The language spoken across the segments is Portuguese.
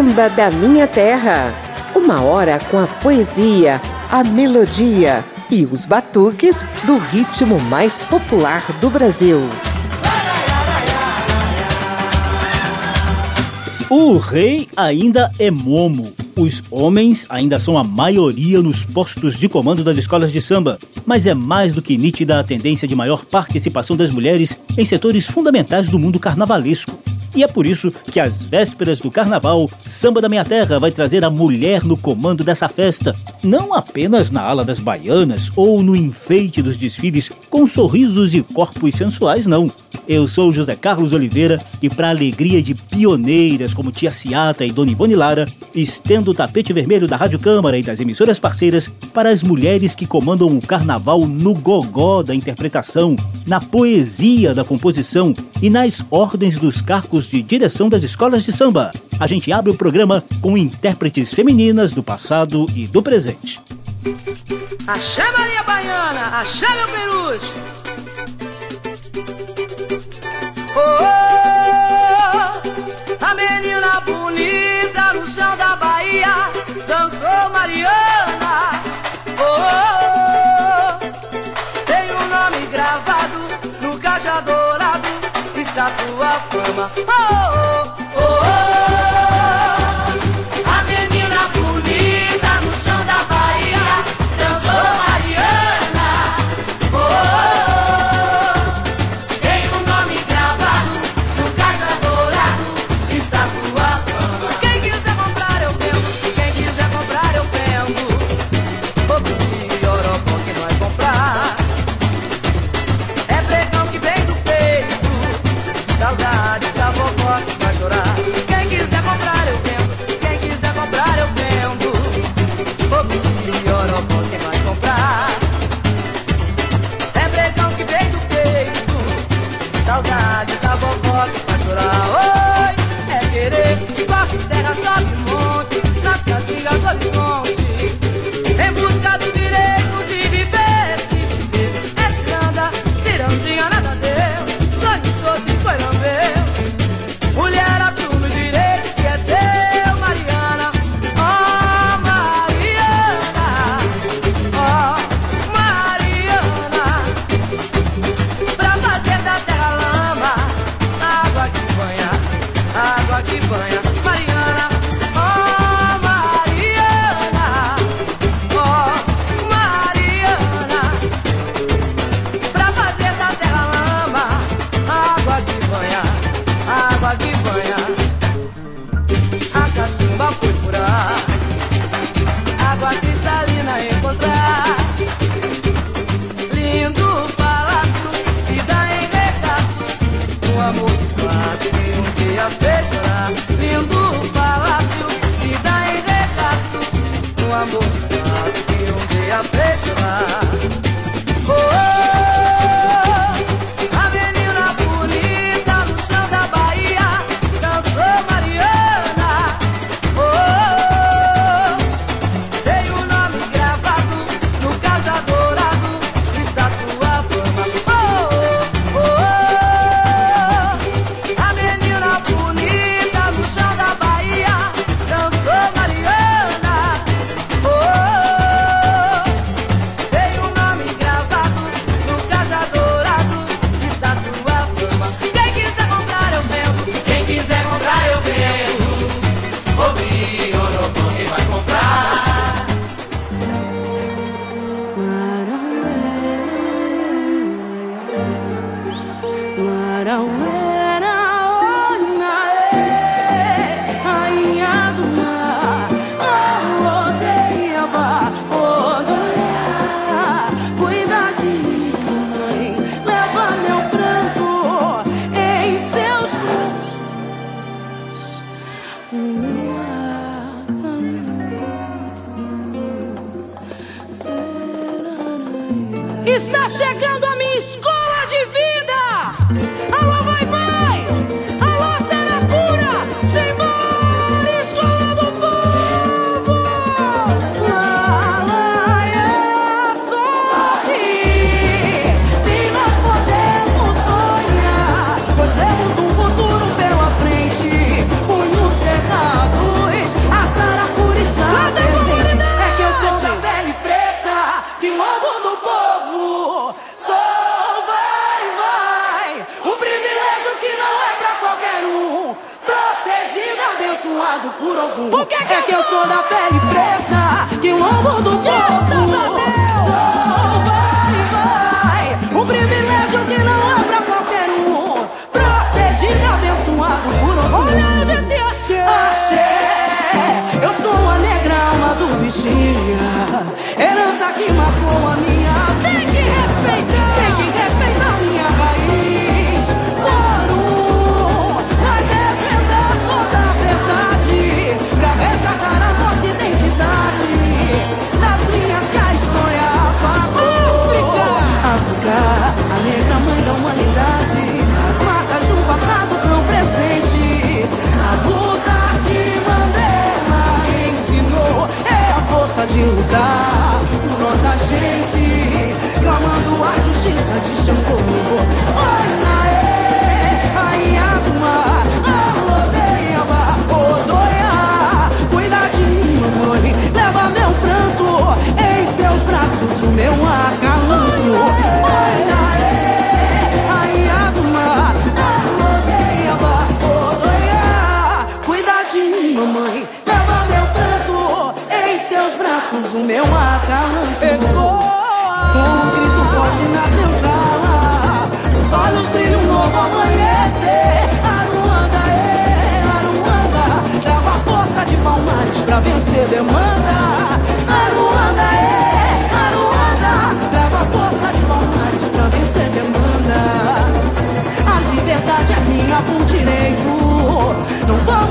Samba da Minha Terra. Uma hora com a poesia, a melodia e os batuques do ritmo mais popular do Brasil. O rei ainda é momo. Os homens ainda são a maioria nos postos de comando das escolas de samba, mas é mais do que nítida a tendência de maior participação das mulheres em setores fundamentais do mundo carnavalesco. E é por isso que às vésperas do carnaval, Samba da Minha Terra vai trazer a mulher no comando dessa festa, não apenas na ala das baianas ou no enfeite dos desfiles com sorrisos e corpos sensuais, não. Eu sou José Carlos Oliveira e, para alegria de pioneiras como Tia Ciata e Dona Ivone Lara, estendo o tapete vermelho da Rádio Câmara e das emissoras parceiras para as mulheres que comandam o carnaval no gogó da interpretação, na poesia da composição e nas ordens dos cargos de direção das escolas de samba. A gente abre o programa com intérpretes femininas do passado e do presente. Axé Maria Baiana, axé meu peruche. Oh, a menina bonita no chão da Bahia dançou Mariana. Oh, tem um nome gravado no caixa dourado, está sua fama. Oh, oh,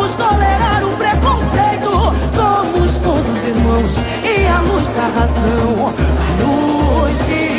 vamos tolerar o preconceito. Somos todos irmãos e a luz da razão vai nos guiar.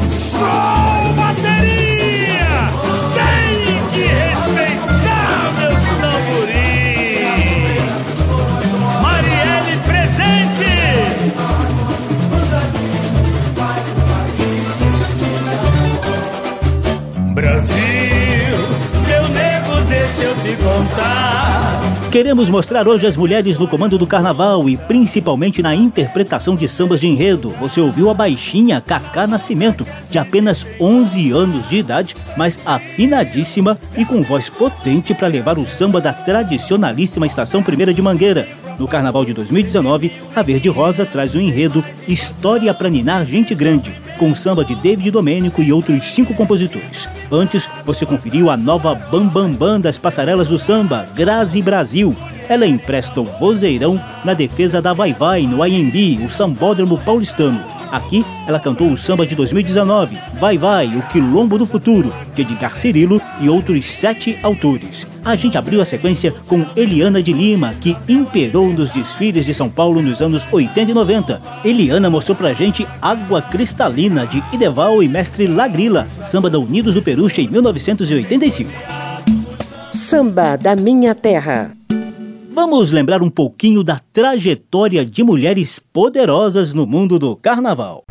so Queremos mostrar hoje as mulheres no comando do carnaval e principalmente na interpretação de sambas de enredo. Você ouviu a baixinha Cacá Nascimento, de apenas 11 anos de idade, mas afinadíssima e com voz potente para levar o samba da tradicionalíssima Estação Primeira de Mangueira. No carnaval de 2019, a Verde Rosa traz o enredo História pra Ninar Gente Grande, com samba de David Domênico e outros cinco compositores. Antes, você conferiu a nova Bam Bam Bam das passarelas do samba, Grazi Brasil. Ela empresta o vozeirão na defesa da Vai Vai no IMB, o Sambódromo Paulistano. Aqui, ela cantou o samba de 2019, Vai Vai, o Quilombo do Futuro, de Edgar Cirilo e outros sete autores. A gente abriu a sequência com Eliana de Lima, que imperou nos desfiles de São Paulo nos anos 80 e 90. Eliana mostrou pra gente Água Cristalina, de Ideval e Mestre Lagrila, samba da Unidos do Peruche em 1985. Samba da Minha Terra. Vamos lembrar um pouquinho da trajetória de mulheres poderosas no mundo do carnaval.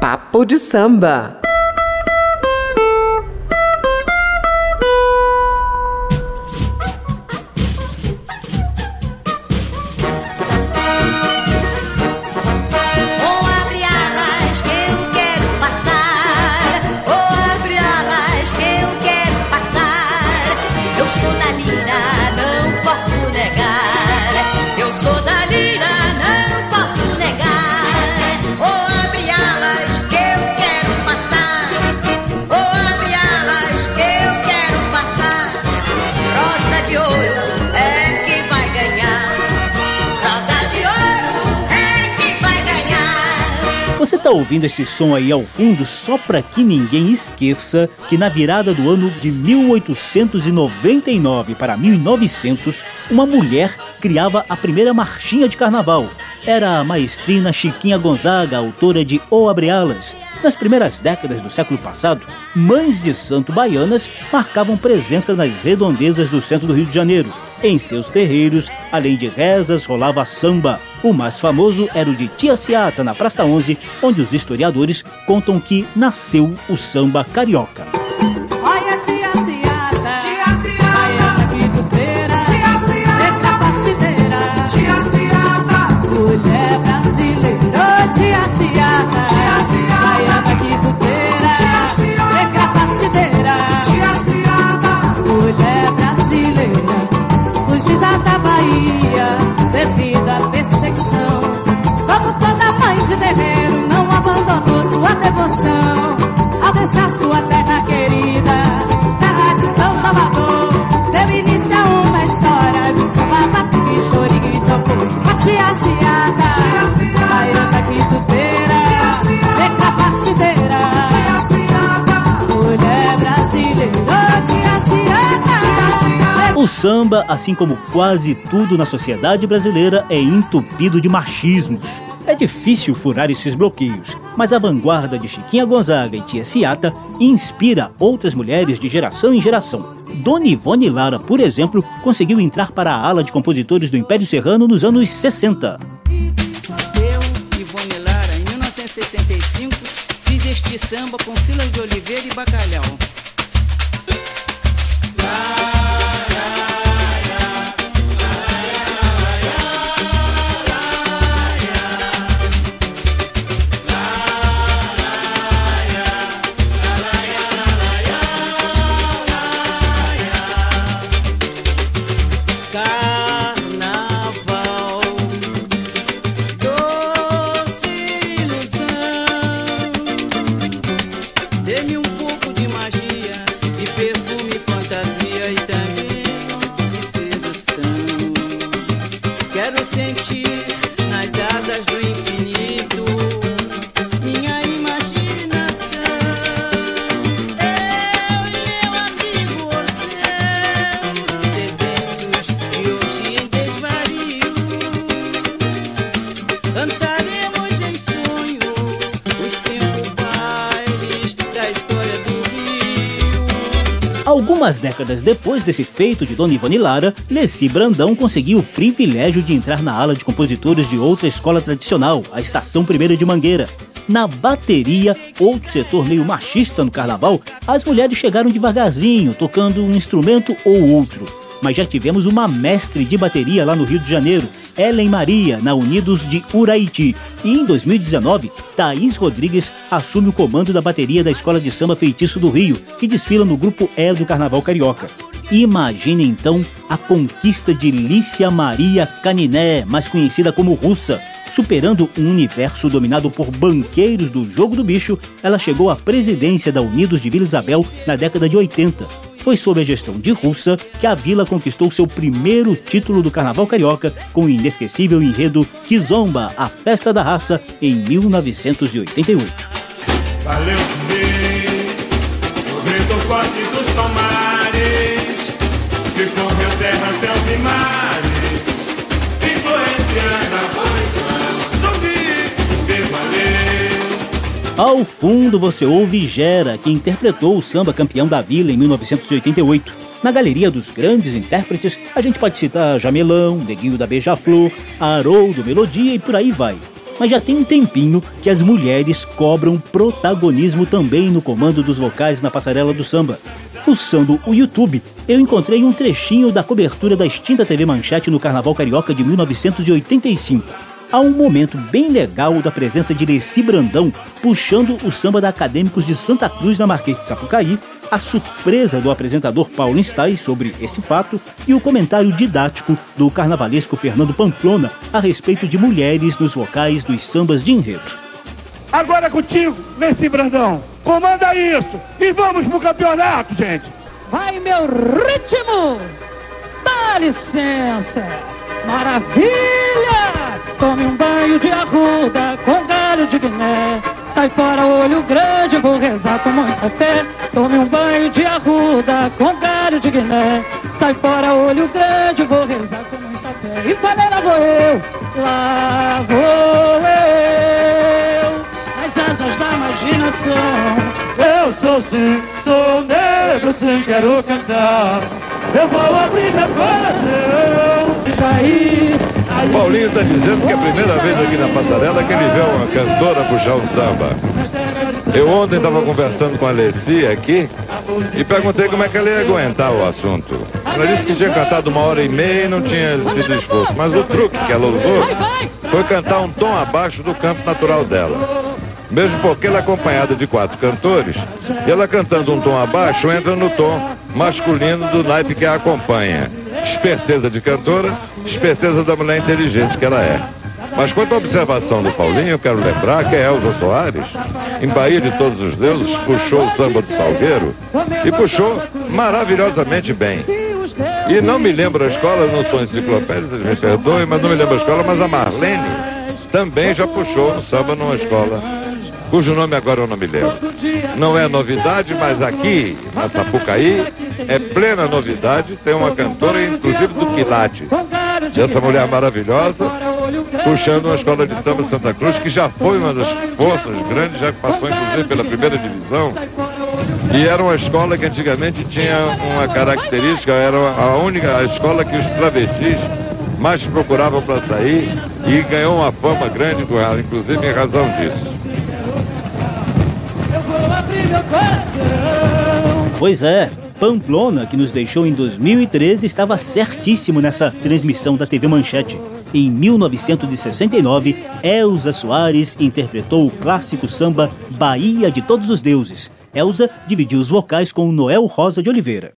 Papo de samba. Ouvindo esse som aí ao fundo só pra que ninguém esqueça que na virada do ano de 1899 para 1900, uma mulher criava a primeira marchinha de carnaval. Era a maestrina Chiquinha Gonzaga, autora de O Abre Alas. Nas primeiras décadas do século passado, mães de santo baianas marcavam presença nas redondezas do centro do Rio de Janeiro. Em seus terreiros, além de rezas, rolava samba. O mais famoso era o de Tia Ciata, na Praça 11, onde os historiadores contam que nasceu o samba carioca. Sua devoção. Ao deixar sua terra querida. Terra de São Salvador. Deu início a uma história de samba, batuque, chorinho e tambor. A tia Ciata. Tia Ciata. Baiana quituteira. Eita partideira. Mulher brasileira, ô, tia Ciata. Tia Ciata. O samba, assim como quase tudo na sociedade brasileira, é entupido de machismos. É difícil furar esses bloqueios, mas a vanguarda de Chiquinha Gonzaga e Tia Ciata inspira outras mulheres de geração em geração. Dona Ivone Lara, por exemplo, conseguiu entrar para a ala de compositores do Império Serrano nos anos 60. Eu, Ivone Lara, em 1965, fiz este samba com Silas de Oliveira e Bacalhau. Depois desse feito de Dona Ivone Lara, Leci Brandão conseguiu o privilégio de entrar na ala de compositores de outra escola tradicional, a Estação Primeira de Mangueira. Na bateria, outro setor meio machista no carnaval, as mulheres chegaram devagarzinho, tocando um instrumento ou outro. Mas já tivemos uma mestre de bateria lá no Rio de Janeiro, Ellen Maria, na Unidos de Uraiti. E em 2019, Thaís Rodrigues assume o comando da bateria da Escola de Samba Feitiço do Rio, que desfila no grupo E do Carnaval Carioca. Imagine então a conquista de Lícia Maria Caniné, mais conhecida como Russa. Superando um universo dominado por banqueiros do jogo do bicho, ela chegou à presidência da Unidos de Vila Isabel na década de 80. Foi sob a gestão de Russa que a vila conquistou seu primeiro título do Carnaval Carioca com o inesquecível enredo Kizomba, a festa da raça, em 1988. Valeu do dos tomares que terra, céus e mares, Ao fundo você ouve Gera, que interpretou o samba campeão da Vila em 1988. Na galeria dos grandes intérpretes, a gente pode citar Jamelão, Neguinho da Beija-Flor, Haroldo Melodia e por aí vai. Mas já tem um tempinho que as mulheres cobram protagonismo também no comando dos vocais na passarela do samba. Fuçando o YouTube, eu encontrei um trechinho da cobertura da extinta TV Manchete no Carnaval Carioca de 1985. Há um momento bem legal da presença de Leci Brandão puxando o samba da Acadêmicos de Santa Cruz na Marquês de Sapucaí, a surpresa do apresentador Paulo Instai sobre esse fato e o comentário didático do carnavalesco Fernando Pamplona a respeito de mulheres nos vocais dos sambas de enredo. Agora é contigo, Messi Brandão. Comanda isso e vamos pro campeonato, gente. Vai meu ritmo! Dá licença! Maravilha! Tome um banho de arruda com galho de guiné. Sai fora, olho grande, vou rezar com muita fé. Tome um banho de arruda com galho de guiné. Sai fora, olho grande, vou rezar com muita fé. E falei, lá vou eu, lá vou eu. Nas asas da imaginação. Eu sou sim, sou negro, sim, quero cantar. Eu vou abrir meu coração. E daí, aí, Paulinho está dizendo que é a primeira vez aqui na passarela que ele vê uma cantora puxar um samba. Eu ontem estava conversando com a Alessia aqui e perguntei como é que ela ia aguentar o assunto. Ela disse que tinha cantado uma hora e meia e não tinha sido esforço. Mas o truque que ela usou foi cantar um tom abaixo do campo natural dela. Mesmo porque ela é acompanhada de quatro cantores, e ela cantando um tom abaixo entra no tom masculino do naipe que a acompanha. Esperteza de cantora, esperteza da mulher inteligente que ela é. Mas quanto à observação do Paulinho, eu quero lembrar que a Elza Soares, em Bahia de Todos os Deuses, puxou o samba do Salgueiro e puxou maravilhosamente bem. E não me lembro a escola, não sou enciclopédia, me perdoem, mas não me lembro a escola, mas a Marlene também já puxou um samba numa escola, cujo nome agora eu não me lembro. Não é novidade, mas aqui, na Sapucaí, é plena novidade, tem uma cantora, inclusive do Quilate. E essa mulher maravilhosa, puxando uma escola de samba de Santa Cruz, que já foi uma das forças grandes, já passou inclusive pela primeira divisão. E era uma escola que antigamente tinha uma característica, era a única escola que os travestis mais procuravam para sair e ganhou uma fama grande com ela, inclusive em razão disso. Pois é, Pamplona, que nos deixou em 2013, estava certíssimo nessa transmissão da TV Manchete. Em 1969, Elza Soares interpretou o clássico samba Bahia de Todos os Deuses. Elza dividiu os vocais com Noel Rosa de Oliveira.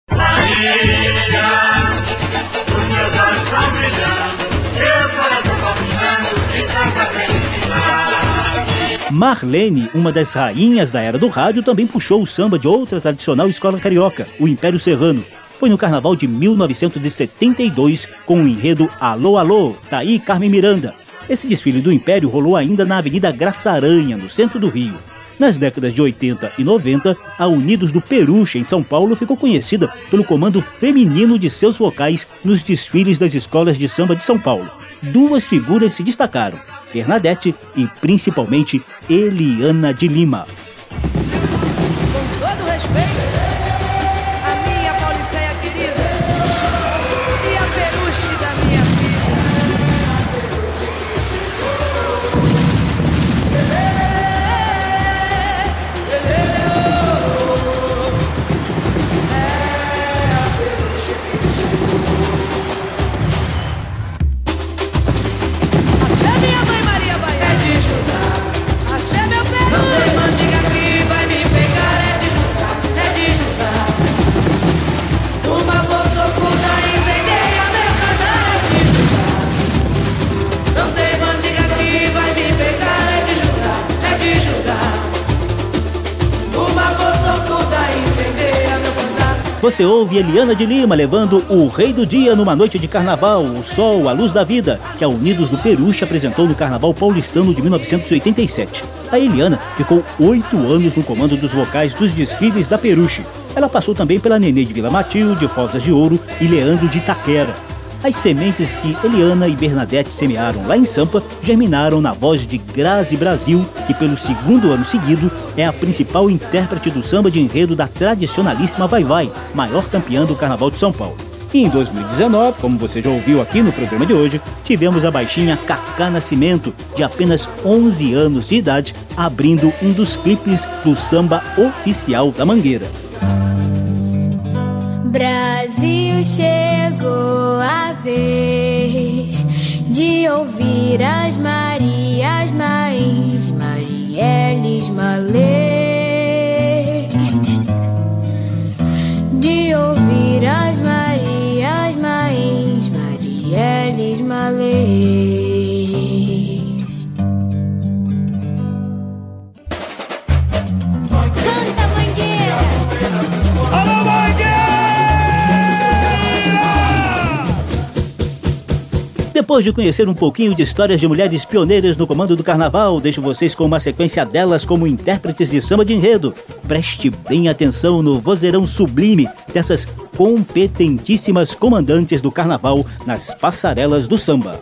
Marlene, uma das rainhas da era do rádio, também puxou o samba de outra tradicional escola carioca, o Império Serrano. Foi no carnaval de 1972 com o enredo Alô Alô, Taí Carmen Miranda. Esse desfile do Império rolou ainda na Avenida Graça Aranha, no centro do Rio. Nas décadas de 80 e 90, a Unidos do Peruche, em São Paulo, ficou conhecida pelo comando feminino de seus vocais nos desfiles das escolas de samba de São Paulo. Duas figuras se destacaram, Bernadette e principalmente Eliana de Lima. Com todo respeito, você ouve Eliana de Lima levando O Rei do Dia numa noite de carnaval, O Sol, a Luz da Vida, que a Unidos do Peruche apresentou no Carnaval Paulistano de 1987. A Eliana ficou oito anos no comando dos vocais dos desfiles da Peruche. Ela passou também pela Nenê de Vila Matilde, Rosas de Ouro e Leandro de Itaquera. As sementes que Eliana e Bernadette semearam lá em Sampa germinaram na voz de Grazi Brasil, que pelo segundo ano seguido é a principal intérprete do samba de enredo da tradicionalíssima Vai Vai, maior campeã do Carnaval de São Paulo. E em 2019, como você já ouviu aqui no programa de hoje, tivemos a baixinha Cacá Nascimento, de apenas 11 anos de idade, abrindo um dos clipes do samba oficial da Mangueira. Brasil chegou a vez de ouvir as Marias Mães, Marielles Malês. Depois de conhecer um pouquinho de histórias de mulheres pioneiras no comando do carnaval, deixo vocês com uma sequência delas como intérpretes de samba de enredo. Preste bem atenção no vozeirão sublime dessas competentíssimas comandantes do carnaval nas passarelas do samba.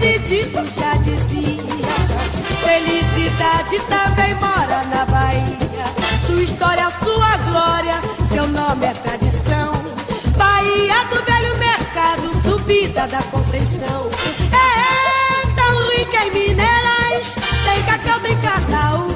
Benedito já dizia. Felicidade também mora na Bahia. Sua história, sua glória, seu nome é tradição. Bahia do velho mercado, subida da Conceição. É tão rica em minerais, tem cacau, tem carnaúba,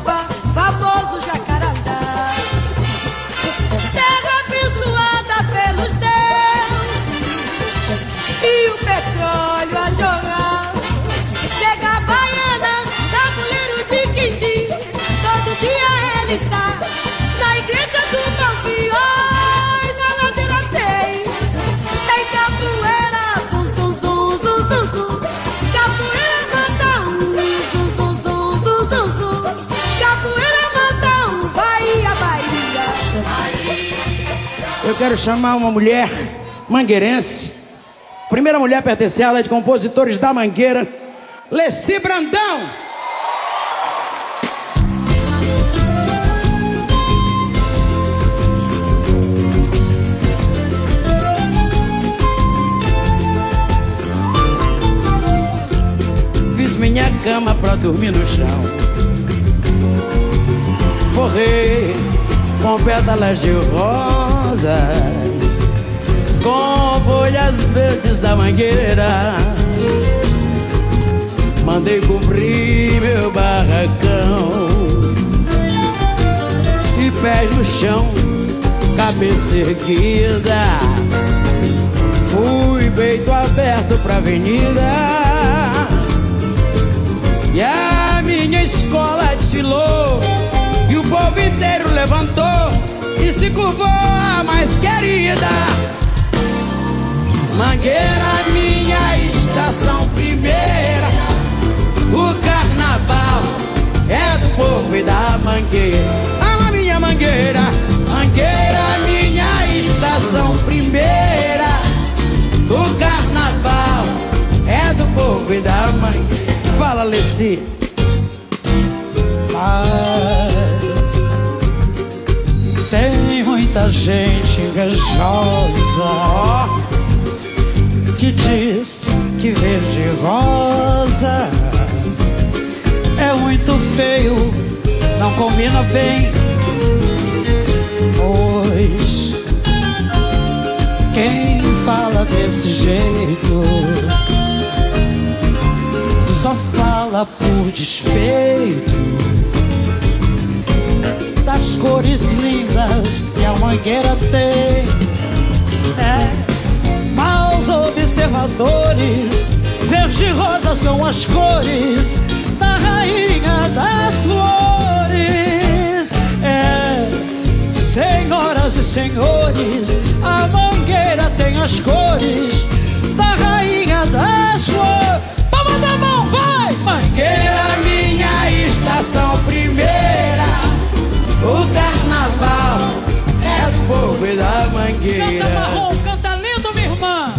Eu quero chamar uma mulher mangueirense. Primeira mulher a pertencer à ala de compositores da Mangueira, Leci Brandão. Fiz minha cama pra dormir no chão. Forrei com pétalas de rosas, com folhas verdes da mangueira. Mandei cobrir meu barracão e pés no chão, cabeça erguida. Fui peito aberto pra avenida. E a minha escola desfilou E o povo inteiro levantou E se curvou a mais querida. Mangueira, minha estação primeira. O carnaval é do povo e da mangueira. Alô, minha mangueira. Mangueira, minha estação primeira. O carnaval é do povo e da mangueira. Fala, Leci. Mas muita gente invejosa que diz que verde rosa é muito feio, não combina bem. Pois quem fala desse jeito só fala por despeito das cores lindas que a mangueira tem. É, maus observadores. Verde e rosa são as cores da rainha das flores. É, senhoras e senhores, a mangueira tem as cores da rainha das flores. Palma da mão, vai! Mangueira, minha estação primeira. O carnaval é do povo e da Canta mangueira. marrom, canta lindo, minha irmã.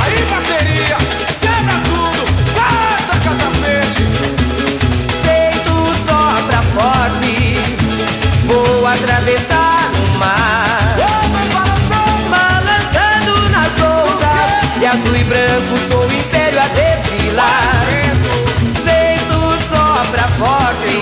Aí, bateria, quebra tudo, canta Casa Verde. Peito sopra forte, vou atravessar o mar. Balançando nas ondas, de azul e branco sou o império a desfilar. Peito sopra forte,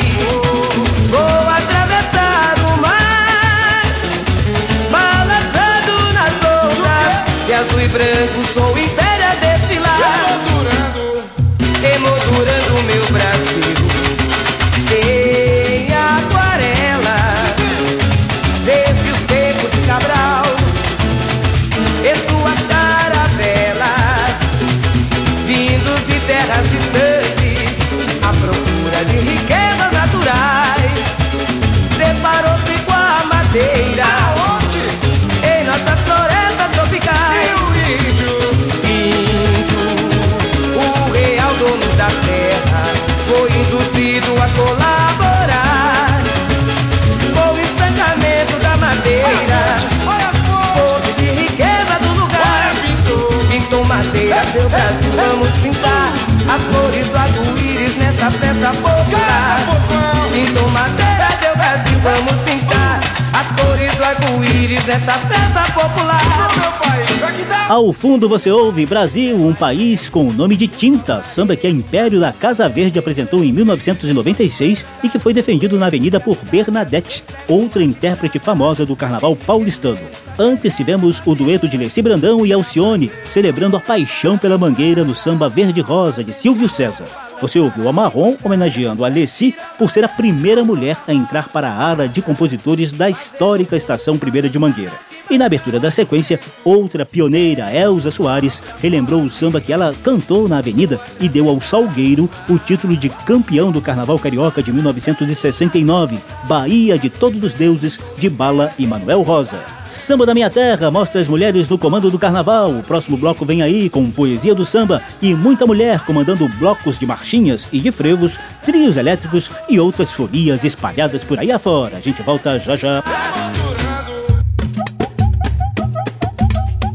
terras distantes À procura de festa popular. Pintou madeira, seu Brasil, vamos pintar as cores do arco-íris nessa festa popular. Ao fundo você ouve Brasil, um país com o nome de tinta, samba que a Império da Casa Verde apresentou em 1996 e que foi defendido na avenida por Bernadette, outra intérprete famosa do carnaval paulistano. Antes tivemos o dueto de Leci Brandão e Alcione, celebrando a paixão pela mangueira no samba Verde Rosa de Silvio César. Você ouviu a Marrom homenageando a Leci por ser a primeira mulher a entrar para a ala de compositores da histórica Estação Primeira de Mangueira. E na abertura da sequência, outra pioneira, Elza Soares, relembrou o samba que ela cantou na Avenida e deu ao Salgueiro o título de campeão do Carnaval Carioca de 1969, Bahia de Todos os Deuses, de Bala e Manuel Rosa. Samba da Minha Terra mostra as mulheres no comando do carnaval. O próximo bloco vem aí com poesia do samba e muita mulher comandando blocos de marchinhas e de frevos, trios elétricos e outras folias espalhadas por aí afora. A gente volta já já.